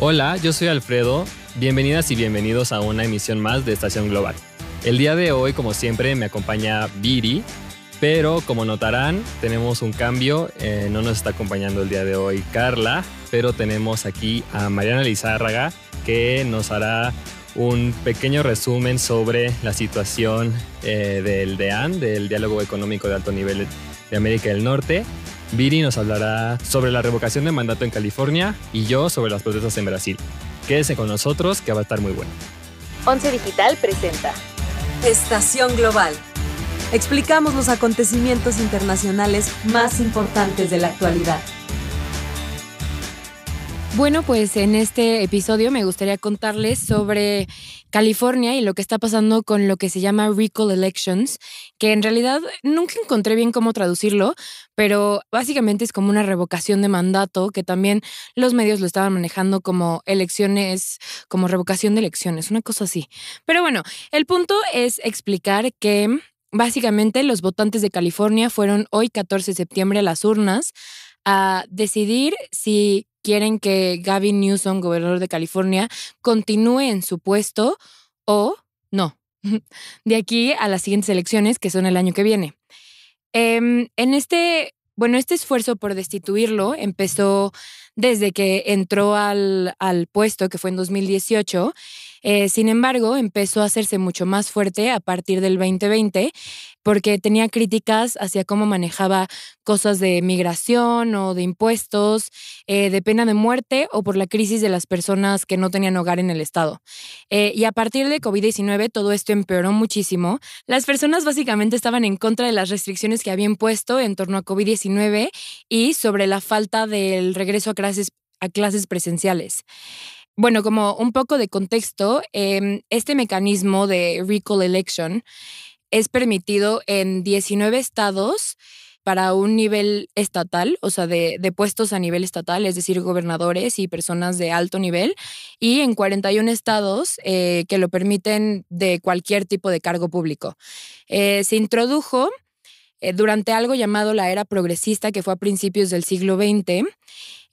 Hola, yo soy Alfredo. Bienvenidas y bienvenidos a una emisión más de Estación Global. El día de hoy, como siempre, me acompaña Viri, pero como notarán, tenemos un cambio. Eh, no nos está acompañando el día de hoy Carla, pero tenemos aquí a Mariana Lizárraga, que nos hará un pequeño resumen sobre la situación eh, del DEAN, del Diálogo Económico de Alto Nivel de América del Norte. Viri nos hablará sobre la revocación de mandato en California y yo sobre las protestas en Brasil. Quédese con nosotros que va a estar muy bueno. Once Digital presenta Estación Global. Explicamos los acontecimientos internacionales más importantes de la actualidad. Bueno, pues en este episodio me gustaría contarles sobre California y lo que está pasando con lo que se llama recall elections, que en realidad nunca encontré bien cómo traducirlo, pero básicamente es como una revocación de mandato, que también los medios lo estaban manejando como elecciones, como revocación de elecciones, una cosa así. Pero bueno, el punto es explicar que básicamente los votantes de California fueron hoy 14 de septiembre a las urnas a decidir si quieren que Gavin Newsom, gobernador de California, continúe en su puesto o no. De aquí a las siguientes elecciones, que son el año que viene. Em, en este, bueno, este esfuerzo por destituirlo empezó desde que entró al, al puesto, que fue en 2018. Eh, sin embargo, empezó a hacerse mucho más fuerte a partir del 2020 porque tenía críticas hacia cómo manejaba cosas de migración o de impuestos, eh, de pena de muerte o por la crisis de las personas que no tenían hogar en el Estado. Eh, y a partir de COVID-19 todo esto empeoró muchísimo. Las personas básicamente estaban en contra de las restricciones que habían puesto en torno a COVID-19 y sobre la falta del regreso a clases, a clases presenciales. Bueno, como un poco de contexto, em, este mecanismo de recall election es permitido en 19 estados para un nivel estatal, o sea, de, puestos a nivel estatal, es decir, gobernadores y personas de alto nivel, y en 41 estados eh, que lo permiten de cualquier tipo de cargo público. Eh, se introdujo eh, durante algo llamado la era progresista, que fue a principios del siglo XX,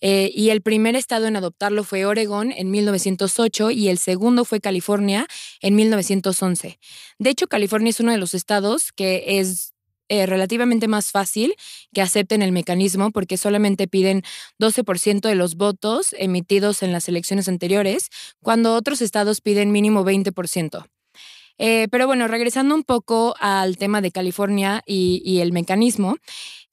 eh, y el primer estado en adoptarlo fue Oregón en 1908 y el segundo fue California en 1911. De hecho, California es uno de los estados que es eh, relativamente más fácil que acepten el mecanismo porque solamente piden 12% de los votos emitidos en las elecciones anteriores, cuando otros estados piden mínimo 20%. Eh, pero bueno, regresando un poco al tema de California y, el mecanismo,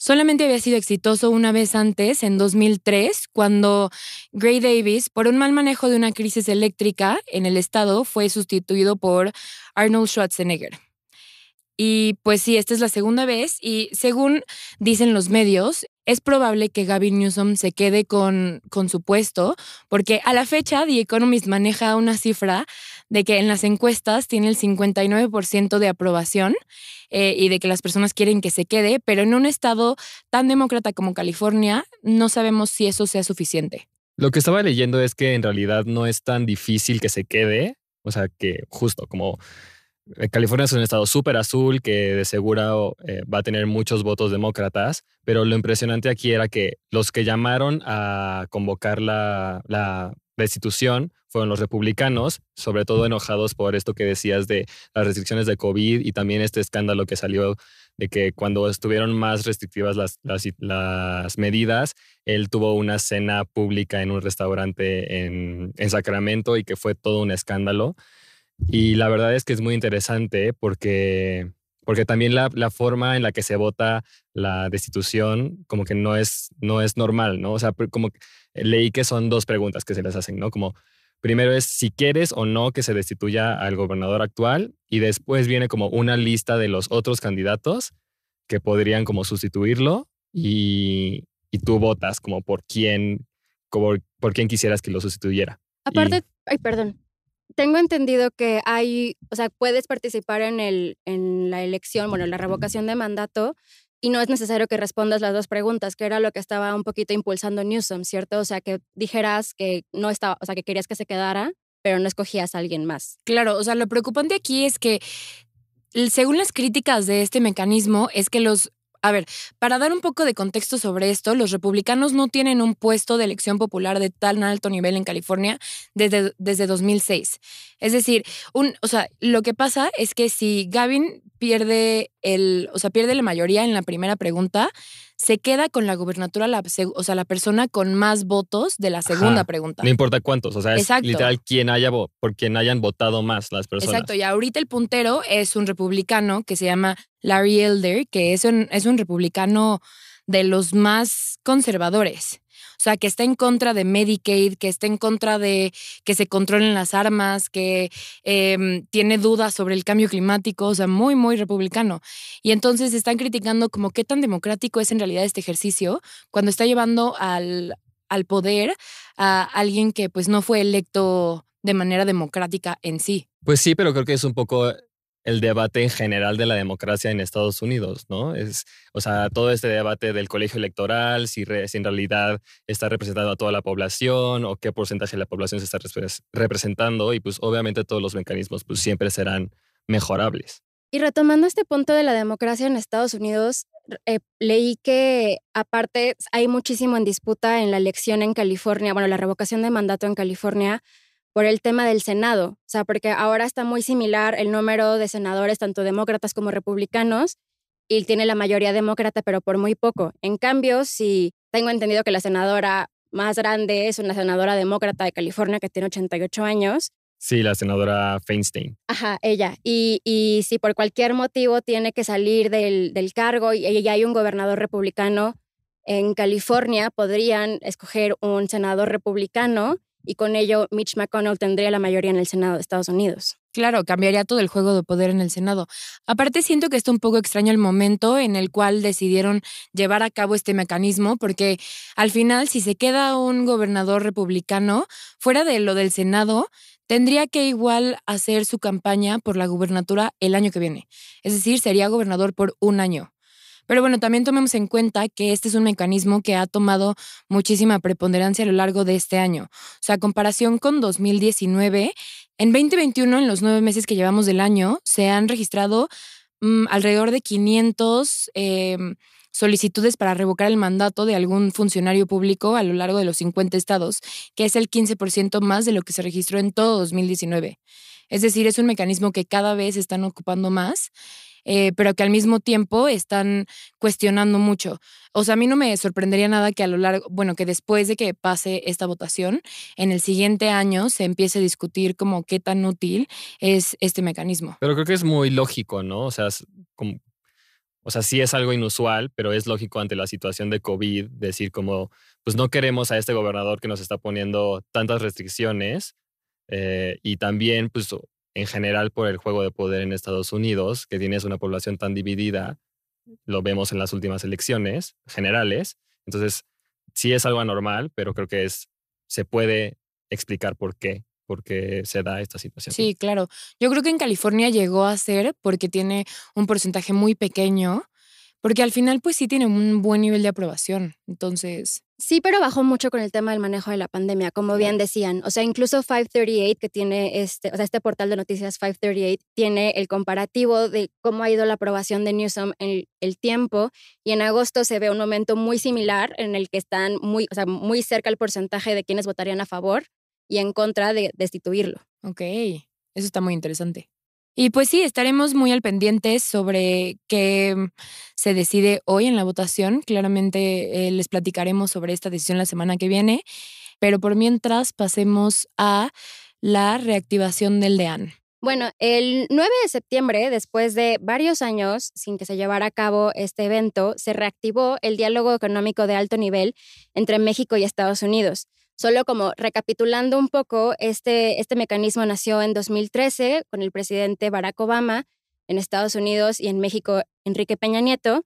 solamente había sido exitoso una vez antes, en 2003, cuando Gray Davis, por un mal manejo de una crisis eléctrica en el estado, fue sustituido por Arnold Schwarzenegger. Y pues sí, esta es la segunda vez y según dicen los medios, es probable que Gavin Newsom se quede con, con su puesto, porque a la fecha The Economist maneja una cifra de que en las encuestas tiene el 59% de aprobación eh, y de que las personas quieren que se quede, pero en un estado tan demócrata como California no sabemos si eso sea suficiente. Lo que estaba leyendo es que en realidad no es tan difícil que se quede, o sea que justo como eh, California es un estado súper azul que de seguro eh, va a tener muchos votos demócratas, pero lo impresionante aquí era que los que llamaron a convocar la, la destitución fueron los republicanos, sobre todo enojados por esto que decías de las restricciones de COVID y también este escándalo que salió de que cuando estuvieron más restrictivas las, las, las medidas, él tuvo una cena pública en un restaurante en, en Sacramento y que fue todo un escándalo. Y la verdad es que es muy interesante porque, porque también la, la, forma en la que se vota la destitución como que no es, no es normal, ¿no? O sea, como leí que son dos preguntas que se les hacen, ¿no? Como primero es si quieres o no que se destituya al gobernador actual y después viene como una lista de los otros candidatos que podrían como sustituirlo y, y tú votas como por quién, como por quién quisieras que lo sustituyera. Aparte, ay, perdón, tengo entendido que hay, o sea, puedes participar en, el, en la elección, bueno, la revocación de mandato, y no es necesario que respondas las dos preguntas, que era lo que estaba un poquito impulsando Newsom, ¿cierto? O sea, que dijeras que no estaba, o sea, que querías que se quedara, pero no escogías a alguien más. Claro, o sea, lo preocupante aquí es que según las críticas de este mecanismo es que los A ver, para dar un poco de contexto sobre esto, los republicanos no tienen un puesto de elección popular de tan alto nivel en California desde, desde 2006. Es decir, un, o sea, lo que pasa es que si Gavin pierde el, o sea, pierde la mayoría en la primera pregunta, se queda con la gubernatura, la, o sea, la persona con más votos de la segunda Ajá. pregunta. No importa cuántos, o sea, es Exacto. literal quien haya por quien hayan votado más las personas. Exacto, y ahorita el puntero es un republicano que se llama Larry Elder, que es un, es un republicano de los más conservadores. O sea, que está en contra de Medicaid, que está en contra de que se controlen las armas, que em, tiene dudas sobre el cambio climático, o sea, muy, muy republicano. Y entonces están criticando como qué tan democrático es en realidad este ejercicio cuando está llevando al, al poder a alguien que pues no fue electo de manera democrática en sí. Pues sí, pero creo que es un poco el debate en general de la democracia en Estados Unidos, ¿no? Es, o sea, todo este debate del colegio electoral, si, re- si en realidad está representando a toda la población o qué porcentaje de la población se está repres- representando y pues obviamente todos los mecanismos pues siempre serán mejorables. Y retomando este punto de la democracia en Estados Unidos, eh, leí que aparte hay muchísimo en disputa en la elección en California, bueno, la revocación de mandato en California por el tema del Senado, o sea, porque ahora está muy similar el número de senadores, tanto demócratas como republicanos, y tiene la mayoría demócrata, pero por muy poco. En cambio, si tengo entendido que la senadora más grande es una senadora demócrata de California que tiene 88 años, Sí, la senadora Feinstein. Ajá, ella. Y, y si por cualquier motivo tiene que salir del, del cargo y, y hay un gobernador republicano en California, podrían escoger un senador republicano y con ello Mitch McConnell tendría la mayoría en el Senado de Estados Unidos. Claro, cambiaría todo el juego de poder en el Senado. Aparte, siento que está un poco extraño el momento en el cual decidieron llevar a cabo este mecanismo, porque al final, si se queda un gobernador republicano fuera de lo del Senado, tendría que igual hacer su campaña por la gubernatura el año que viene. Es decir, sería gobernador por un año. Pero bueno, también tomemos en cuenta que este es un mecanismo que ha tomado muchísima preponderancia a lo largo de este año. O sea, a comparación con 2019, en 2021, en los nueve meses que llevamos del año, se han registrado mm, alrededor de 500 em, solicitudes para revocar el mandato de algún funcionario público a lo largo de los 50 estados, que es el 15% más de lo que se registró en todo 2019. Es decir, es un mecanismo que cada vez están ocupando más, eh, pero que al mismo tiempo están cuestionando mucho. O sea, a mí no me sorprendería nada que a lo largo, bueno, que después de que pase esta votación, en el siguiente año se empiece a discutir como qué tan útil es este mecanismo. Pero creo que es muy lógico, ¿no? O sea, es o sea, sí es algo inusual, pero es lógico ante la situación de COVID decir como, pues no queremos a este gobernador que nos está poniendo tantas restricciones eh, y también, pues en general por el juego de poder en Estados Unidos, que tienes una población tan dividida, lo vemos en las últimas elecciones generales. Entonces, sí es algo anormal, pero creo que es, se puede explicar por qué, por qué se da esta situación. Sí, claro. Yo creo que en California llegó a ser porque tiene un porcentaje muy pequeño, porque al final pues sí tiene un buen nivel de aprobación. Entonces, Sí, pero bajó mucho con el tema del manejo de la pandemia, como bien decían. O sea, incluso 538, que tiene este, o sea, este portal de noticias 538, tiene el comparativo de cómo ha ido la aprobación de Newsom en el tiempo. Y en agosto se ve un momento muy similar en el que están muy, o sea, muy cerca el porcentaje de quienes votarían a favor y en contra de destituirlo. ok, eso está muy interesante. Y pues sí, estaremos muy al pendiente sobre qué mm, se decide hoy en la votación. Claramente eh, les platicaremos sobre esta decisión la semana que viene, pero por mientras pasemos a la reactivación del DEAN. Bueno, el 9 de septiembre, después de varios años sin que se llevara a cabo este evento, se reactivó el diálogo económico de alto nivel entre México y Estados Unidos. Solo como recapitulando un poco, este, este mecanismo nació en 2013 con el presidente Barack Obama en Estados Unidos y en México Enrique Peña Nieto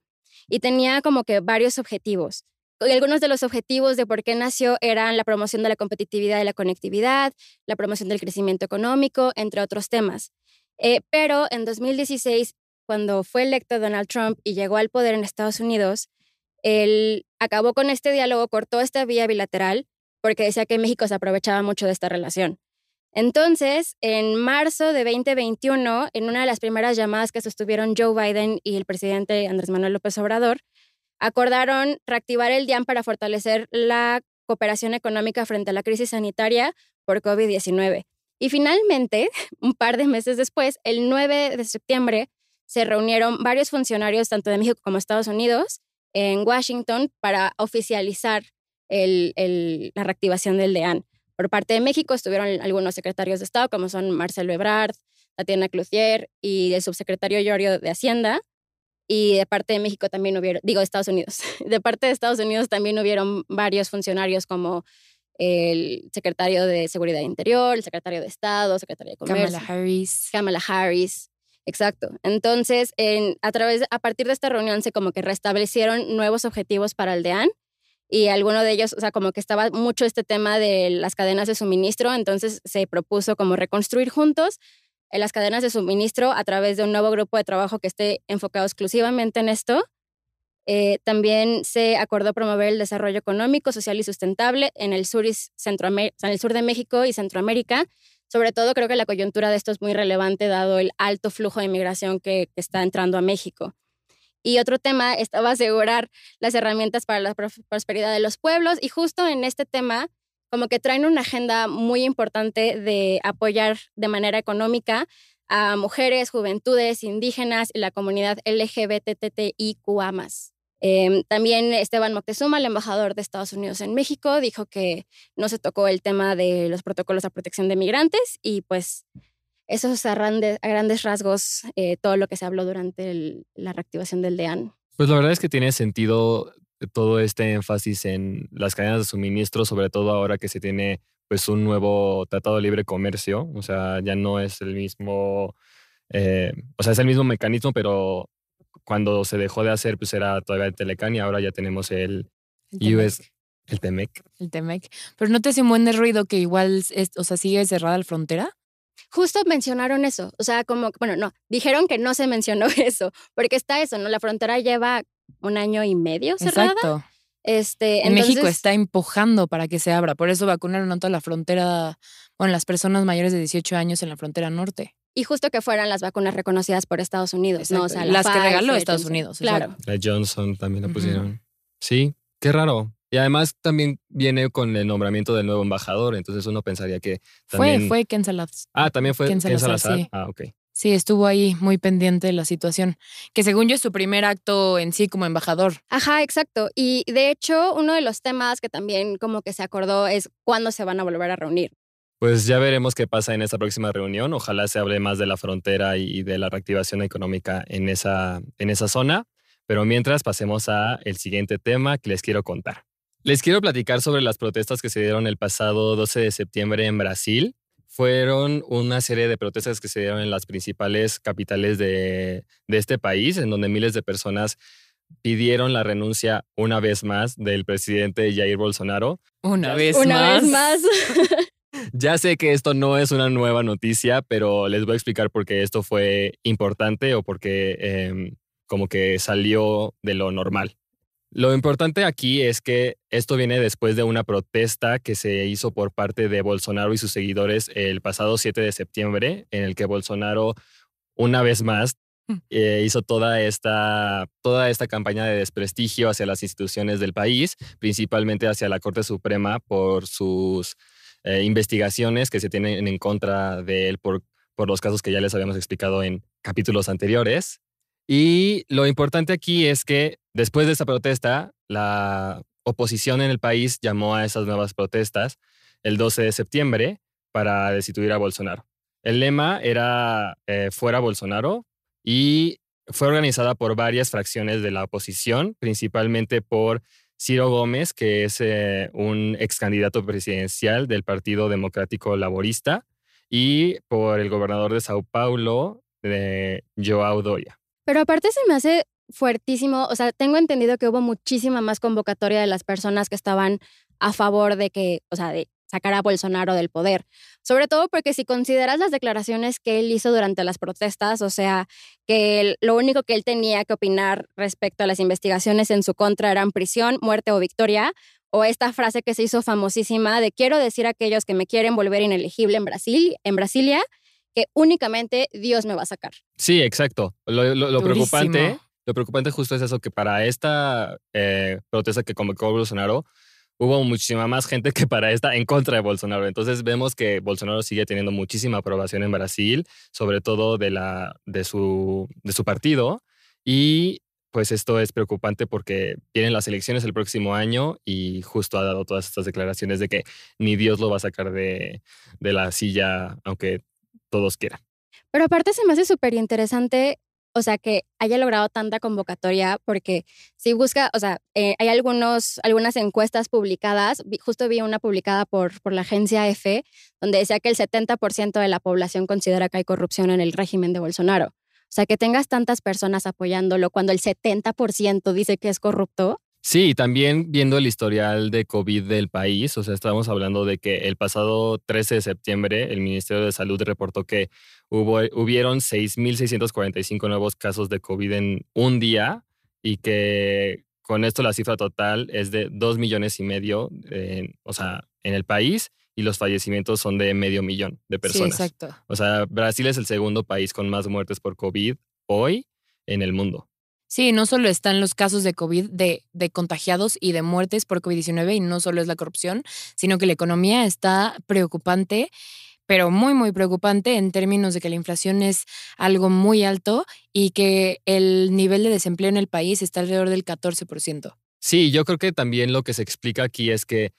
y tenía como que varios objetivos. Y algunos de los objetivos de por qué nació eran la promoción de la competitividad y la conectividad, la promoción del crecimiento económico, entre otros temas. Eh, pero en 2016, cuando fue electo Donald Trump y llegó al poder en Estados Unidos, él acabó con este diálogo, cortó esta vía bilateral porque decía que México se aprovechaba mucho de esta relación. Entonces, en marzo de 2021, en una de las primeras llamadas que sostuvieron Joe Biden y el presidente Andrés Manuel López Obrador, acordaron reactivar el DIAN para fortalecer la cooperación económica frente a la crisis sanitaria por COVID-19. Y finalmente, un par de meses después, el 9 de septiembre, se reunieron varios funcionarios, tanto de México como Estados Unidos, en Washington para oficializar la reactivación del DEAN. Por parte de México estuvieron algunos secretarios de Estado, como son Marcelo Ebrard, Tatiana Cloutier y el subsecretario Llorio de Hacienda. Y de parte de México también hubieron, digo, de Estados Unidos, de parte de Estados Unidos también hubieron varios funcionarios como el secretario de Seguridad Interior, el secretario de Estado, secretario de Comercio. Kamala Harris. Kamala Harris. Exacto. Entonces, en, a, través, a partir de esta reunión se como que restablecieron nuevos objetivos para el DEAN y alguno de ellos, o sea, como que estaba mucho este tema de las cadenas de suministro, entonces se propuso como reconstruir juntos en las cadenas de suministro a través de un nuevo grupo de trabajo que esté enfocado exclusivamente en esto. Eh, también se acordó promover el desarrollo económico, social y sustentable en el sur, y en el sur de México y Centroamérica. Sobre todo creo que la coyuntura de esto es muy relevante dado el alto flujo de inmigración que está entrando a México. Y otro tema estaba asegurar las herramientas para la prosperidad de los pueblos y justo en este tema como que traen una agenda muy importante de apoyar de manera económica a mujeres, juventudes, indígenas y la comunidad LGBTTIQA. Eh, también Esteban Moctezuma, el embajador de Estados Unidos en México, dijo que no se tocó el tema de los protocolos de protección de migrantes y pues eso es a, grandes, rasgos eh, todo lo que se habló durante la reactivación del DEAN. Pues la verdad es que tiene sentido todo este énfasis en las cadenas de suministro, sobre todo ahora que se tiene pues un nuevo tratado de libre comercio, o sea, ya no es el mismo, eh, o sea, es el mismo mecanismo, pero cuando se dejó de hacer, pues era todavía el Telecan y ahora ya tenemos el, US, el TEMEC. El TEMEC. Pero no te hace un buen ruido que igual, o sea, sigue cerrada la frontera. Justo mencionaron eso, o sea, como, bueno, no, dijeron que no se mencionó eso, porque está eso, ¿no? La frontera lleva un año y medio cerrada. Exacto. Este, en México está empujando para que se abra, por eso vacunaron a toda la frontera, bueno, las personas mayores de 18 años en la frontera norte. Y justo que fueran las vacunas reconocidas por Estados Unidos, ¿no? O sea, las que regaló Estados Unidos. Claro. La Johnson también la pusieron. Sí, qué raro. Y además también viene con el nombramiento del nuevo embajador, entonces uno pensaría que también... Fue, fue Ken Salazar. Ah, también fue Ken Salazar. Sí. Ah, ok. Sí, estuvo ahí muy pendiente de la situación, que según yo es su primer acto en sí como embajador. Ajá, exacto. Y de hecho, uno de los temas que también como que se acordó es cuándo se van a volver a reunir. Pues ya veremos qué pasa en esta próxima reunión. Ojalá se hable más de la frontera y de la reactivación económica en esa, en esa zona. Pero mientras pasemos a el siguiente tema que les quiero contar. Les quiero platicar sobre las protestas que se dieron el pasado 12 de septiembre en Brasil. Fueron una serie de protestas que se dieron en las principales capitales de, este país, en donde miles de personas pidieron la renuncia una vez más del presidente Jair Bolsonaro. Una vez una Vez más. ya sé que esto no es una nueva noticia, pero les voy a explicar por qué esto fue importante o por qué em, como que salió de lo normal. Lo importante aquí es que esto viene después de una protesta que se hizo por parte de Bolsonaro y sus seguidores el pasado 7 de septiembre, en el que Bolsonaro, una vez más, mm. eh, hizo toda esta, toda esta campaña de desprestigio hacia las instituciones del país, principalmente hacia la Corte Suprema por sus eh, investigaciones que se tienen en contra de él por, por los casos que ya les habíamos explicado en capítulos anteriores. Y lo importante aquí es que después de esa protesta, la oposición en el país llamó a esas nuevas protestas el 12 de septiembre para destituir a Bolsonaro. El lema era eh, fuera Bolsonaro y fue organizada por varias fracciones de la oposición, principalmente por Ciro Gómez, que es eh, un ex candidato presidencial del Partido Democrático Laborista, y por el gobernador de Sao Paulo, de Joao Doria. Pero aparte se me hace fuertísimo, o sea, tengo entendido que hubo muchísima más convocatoria de las personas que estaban a favor de que, o sea, de sacar a Bolsonaro del poder. Sobre todo porque si consideras las declaraciones que él hizo durante las protestas, o sea, que lo único que él tenía que opinar respecto a las investigaciones en su contra eran prisión, muerte o victoria, o esta frase que se hizo famosísima de quiero decir a aquellos que me quieren volver inelegible en Brasil, en Brasilia, que únicamente Dios me va a sacar. Sí, exacto. Lo, lo- lo Durísimo. preocupante, lo preocupante justo es eso, que para esta eh, protesta que convocó Bolsonaro, hubo muchísima más gente que para esta en contra de Bolsonaro. Entonces vemos que Bolsonaro sigue teniendo muchísima aprobación en Brasil, sobre todo de, la, de, su, de su partido. Y pues esto es preocupante porque vienen las elecciones el próximo año y justo ha dado todas estas declaraciones de que ni Dios lo va a sacar de, de la silla, aunque todos quieran. Pero aparte se me hace súper interesante, o sea, que haya logrado tanta convocatoria, porque si busca, o sea, eh, hay algunos, algunas encuestas publicadas, justo vi una publicada por, por la agencia EFE, donde decía que el 70% de la población considera que hay corrupción en el régimen de Bolsonaro. O sea, que tengas tantas personas apoyándolo cuando el 70% dice que es corrupto. Sí, también viendo el historial de COVID del país, o sea, estamos hablando de que el pasado 13 de septiembre el Ministerio de Salud reportó que hubo, hubieron 6.645 nuevos casos de COVID en un día y que con esto la cifra total es de 2 millones y medio, en- o sea, en el país y los fallecimientos son de medio millón de personas. Sí, exacto. O sea, Brasil es el segundo país con más muertes por COVID hoy en el mundo. Sí, no solo están los casos de COVID, de, de contagiados y de muertes por COVID-19, y no solo es la corrupción, sino que la economía está preocupante, pero muy, muy preocupante en términos de que la inflación es algo muy alto y que el nivel de desempleo en el país está alrededor del 14%. Sí, yo creo que también lo que se explica aquí es que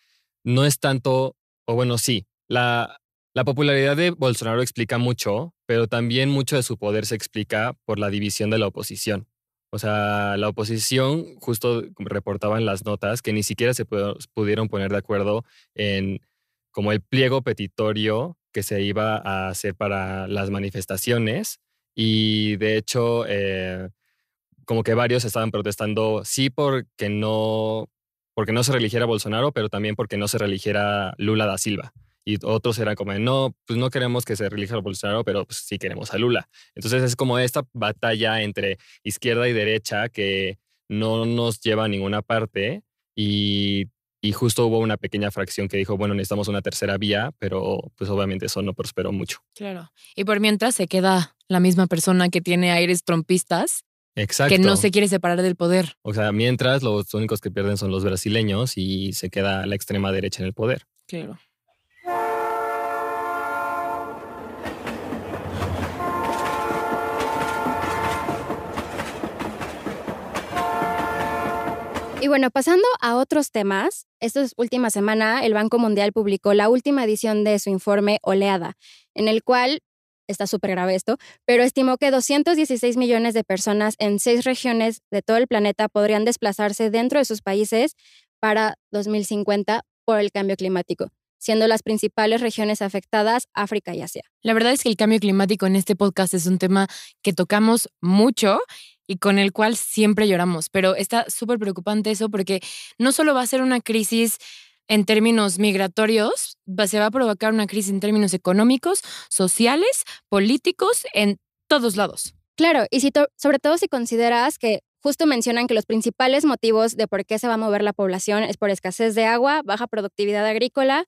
no es tanto, o bueno, sí, la, la popularidad de Bolsonaro explica mucho, pero también mucho de su poder se explica por la división de la oposición. O sea, la oposición justo reportaba en las notas que ni siquiera se pudieron poner de acuerdo en como el pliego petitorio que se iba a hacer para las manifestaciones y de hecho eh, como que varios estaban protestando sí porque no porque no se religiera Bolsonaro, pero también porque no se religiera Lula da Silva. Y otros eran como, de, no, pues no queremos que se relija a Bolsonaro, pero pues sí queremos a Lula. Entonces es como esta batalla entre izquierda y derecha que no nos lleva a ninguna parte y, y justo hubo una pequeña fracción que dijo, bueno, necesitamos una tercera vía, pero pues obviamente eso no prosperó mucho. Claro. Y por mientras se queda la misma persona que tiene aires trompistas, Exacto. que no se quiere separar del poder. O sea, mientras los únicos que pierden son los brasileños y se queda la extrema derecha en el poder. Claro. Y bueno, pasando a otros temas, esta última semana el Banco Mundial publicó la última edición de su informe Oleada, en el cual, está súper grave esto, pero estimó que 216 millones de personas en seis regiones de todo el planeta podrían desplazarse dentro de sus países para 2050 por el cambio climático, siendo las principales regiones afectadas África y Asia. La verdad es que el cambio climático en este podcast es un tema que tocamos mucho y con el cual siempre lloramos, pero está súper preocupante eso porque no solo va a ser una crisis en términos migratorios, se va a provocar una crisis en términos económicos, sociales, políticos, en todos lados. Claro, y si sobre todo si consideras que justo mencionan que los principales motivos de por qué se va a mover la población es por escasez de agua, baja productividad agrícola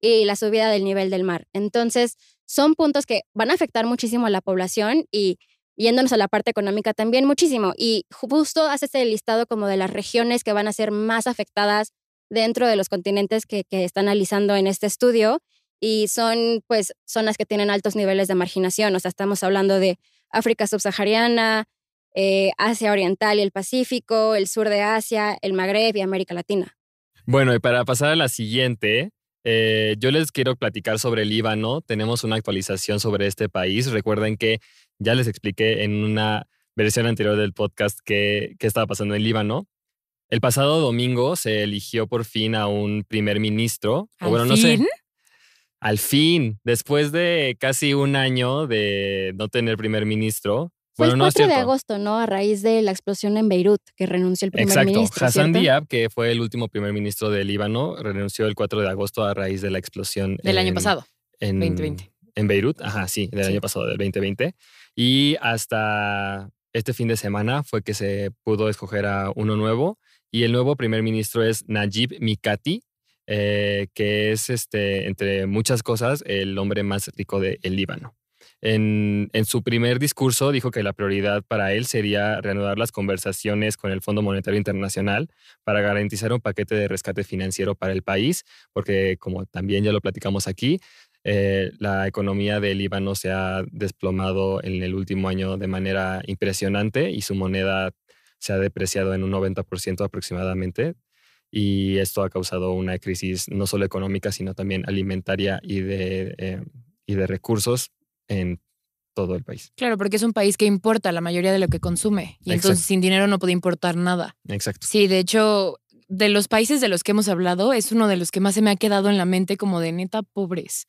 y la subida del nivel del mar. Entonces, son puntos que van a afectar muchísimo a la población y yéndonos a la parte económica también muchísimo. Y justo hace este listado como de las regiones que van a ser más afectadas dentro de los continentes que, que está analizando en este estudio y son pues zonas que tienen altos niveles de marginación. O sea, estamos hablando de África subsahariana, eh, Asia Oriental y el Pacífico, el sur de Asia, el Magreb y América Latina. Bueno, y para pasar a la siguiente, eh, yo les quiero platicar sobre el Líbano. Tenemos una actualización sobre este país. Recuerden que ya les expliqué en una versión anterior del podcast qué, qué estaba pasando en Líbano. El pasado domingo se eligió por fin a un primer ministro. o ¿Al bueno, no sé. Al fin, después de casi un año de no tener primer ministro. Fue bueno, el no es 4 de agosto, ¿no? A raíz de la explosión en Beirut, que renunció el primer Exacto. ministro. Hassan ¿cierto? Diab, que fue el último primer ministro de Líbano, renunció el 4 de agosto a raíz de la explosión. Del año pasado. En, 2020. En Beirut, ajá, sí, del Sí. año pasado, del 2020. Y hasta este fin de semana fue que se pudo escoger a uno nuevo Y el nuevo primer ministro es Najib Mikati, eh, que es, este, entre muchas cosas, el hombre más rico del Líbano. En, en, su primer discurso dijo que la prioridad para él sería reanudar las conversaciones con el Fondo Monetario Internacional para garantizar un paquete de rescate financiero para el país, porque como también ya lo platicamos aquí, eh, la economía del Líbano se ha desplomado en el último año de manera impresionante y su moneda se ha depreciado en un 90% aproximadamente. Y esto ha causado una crisis no solo económica, sino también alimentaria y de, eh, y de recursos en todo el país. Claro, porque es un país que importa la mayoría de lo que consume y entonces sin dinero no puede importar nada. Exacto. Sí, de hecho, de los países de los que hemos hablado, es uno de los que más se me ha quedado en la mente como de neta pobres.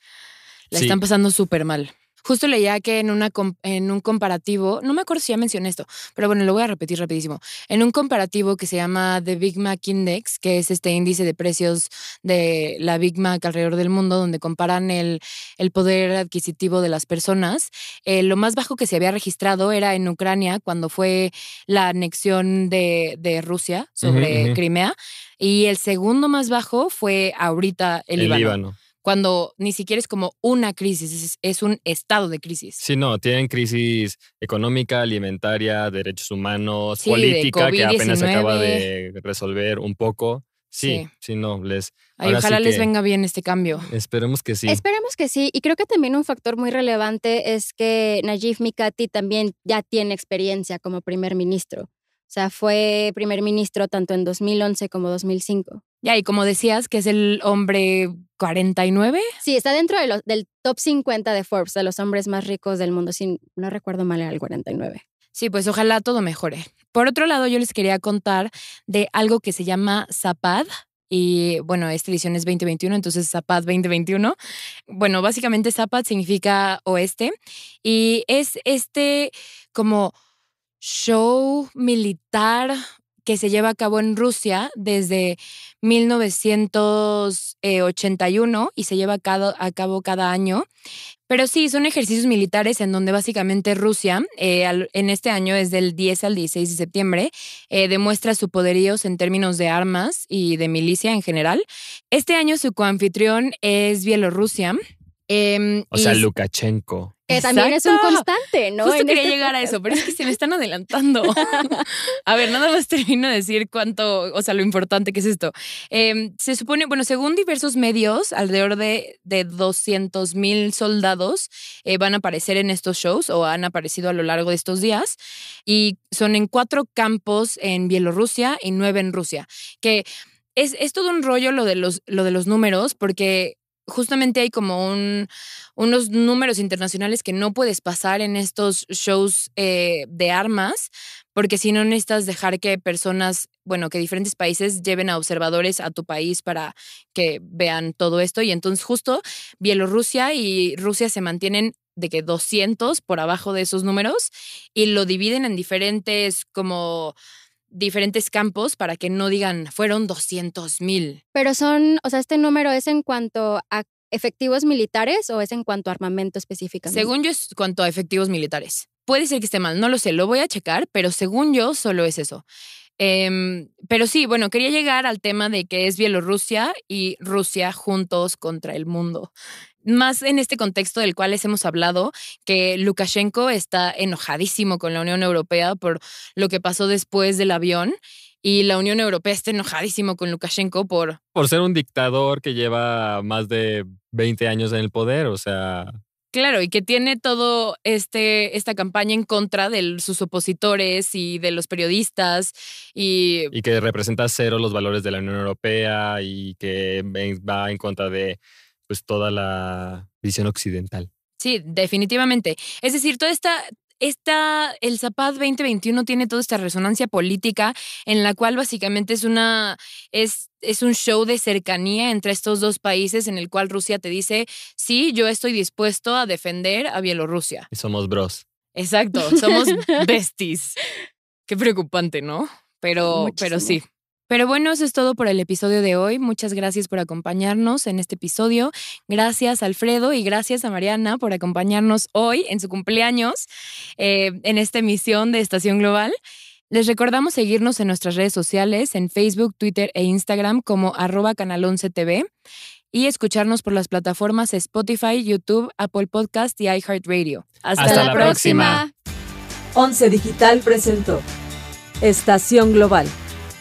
La están pasando súper mal. Justo leía que en, una, en un comparativo, no me acuerdo si ya mencioné esto, pero bueno, lo voy a repetir rapidísimo. En un comparativo que se llama The Big Mac Index, que es este índice de precios de la Big Mac alrededor del mundo, donde comparan el, el poder adquisitivo de las personas, eh, lo más bajo que se había registrado era en Ucrania, cuando fue la anexión de, de Rusia sobre Crimea, y el segundo más bajo fue ahorita el, el Líbano cuando ni siquiera es como una crisis, es, un estado de crisis. Sí, no, tienen crisis económica, alimentaria, derechos humanos, política, que apenas se acaba de resolver un poco. Sí, sí, no, les... ojalá les venga bien este cambio. Esperemos que sí. Esperemos que sí. Y creo que también un factor muy relevante es que Najib Mikati también ya tiene experiencia como primer ministro. O sea, fue primer ministro tanto en 2011 como 2005. Ya, y como decías, que es el hombre 49. Sí, está dentro de del top 50 de Forbes, de los hombres más ricos del mundo. Si no recuerdo mal, era el 49. Sí, pues ojalá todo mejore. Por otro lado, yo les quería contar de algo que se llama Zapad. Y bueno, esta edición es 2021, entonces Zapad 2021. Bueno, básicamente Zapad significa oeste y es este como show militar que se lleva a cabo en Rusia desde 1981 y se lleva a cabo, cada año. Pero sí, son ejercicios militares en donde básicamente Rusia, eh, en este año es del 10 al 16 de septiembre, eh, demuestra su poderíos en términos de armas y de milicia en general. Este año su coanfitrión es Bielorrusia. Em, o sea, Lukashenko. Que también es un constante, ¿no? Justo quería este llegar a eso, pero es que se me están adelantando. a ver, nada más termino de decir cuánto, o sea, lo importante que es esto. Em, se supone, bueno, según diversos medios, alrededor de, de 200 mil soldados eh, van a aparecer en estos shows o han aparecido a lo largo de estos días y son en cuatro campos en Bielorrusia y nueve en Rusia, que es, es todo un rollo lo de los, lo de los números porque justamente hay como un, unos números internacionales que no puedes pasar en estos shows eh, de armas, porque si no necesitas dejar que personas, bueno, que diferentes países lleven a observadores a tu país para que vean todo esto. Y entonces justo Bielorrusia y Rusia se mantienen de que 200 por abajo de esos números y lo dividen en diferentes como diferentes campos para que no digan fueron 200 mil. Pero son, o sea, este número es en cuanto a efectivos militares o es en cuanto a armamento específicamente? Según yo es cuanto a efectivos militares. Puede ser que esté mal, no lo sé, lo voy a checar, pero según yo solo es eso. Em, pero sí, bueno, quería llegar al tema de que es Bielorrusia y Rusia juntos contra el mundo más en este contexto del cual les hemos hablado, que Lukashenko está enojadísimo con la Unión Europea por lo que pasó después del avión y la Unión Europea está enojadísimo con Lukashenko por... Por ser un dictador que lleva más de 20 años en el poder, o sea... Claro, y que tiene todo este esta campaña en contra de sus opositores y de los periodistas y y que representa cero los valores de la Unión Europea y que va en contra de pues toda la visión occidental. Sí, definitivamente. Es decir, toda esta, esta, el Zapad 2021 tiene toda esta resonancia política en la cual básicamente es una, es, es un show de cercanía entre estos dos países en el cual Rusia te dice, sí, yo estoy dispuesto a defender a Bielorrusia. Y somos bros. Exacto, somos besties. Qué preocupante, ¿no? Pero, pero sí. Pero bueno, eso es todo por el episodio de hoy. Muchas gracias por acompañarnos en este episodio. Gracias Alfredo y gracias a Mariana por acompañarnos hoy en su cumpleaños eh, en esta emisión de Estación Global. Les recordamos seguirnos en nuestras redes sociales, en Facebook, Twitter e Instagram como arroba canal 11 TV y escucharnos por las plataformas Spotify, YouTube, Apple Podcast y iHeartRadio. Hasta, Hasta la, próxima. próxima. 11 Digital presentó Estación Global.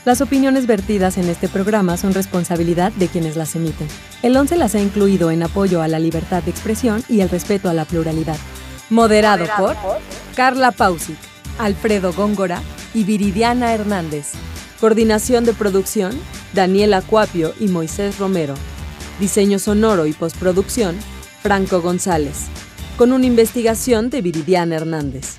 Las opiniones vertidas en este programa son responsabilidad de quienes las emiten. El 11 las ha incluido en apoyo a la libertad de expresión y el respeto a la pluralidad. Moderado, por, Carla Pausic, Alfredo Góngora y Viridiana Hernández. Coordinación de producción, Daniela Cuapio y Moisés Romero. Diseño sonoro y postproducción, Franco González. Con una investigación de Viridiana Hernández.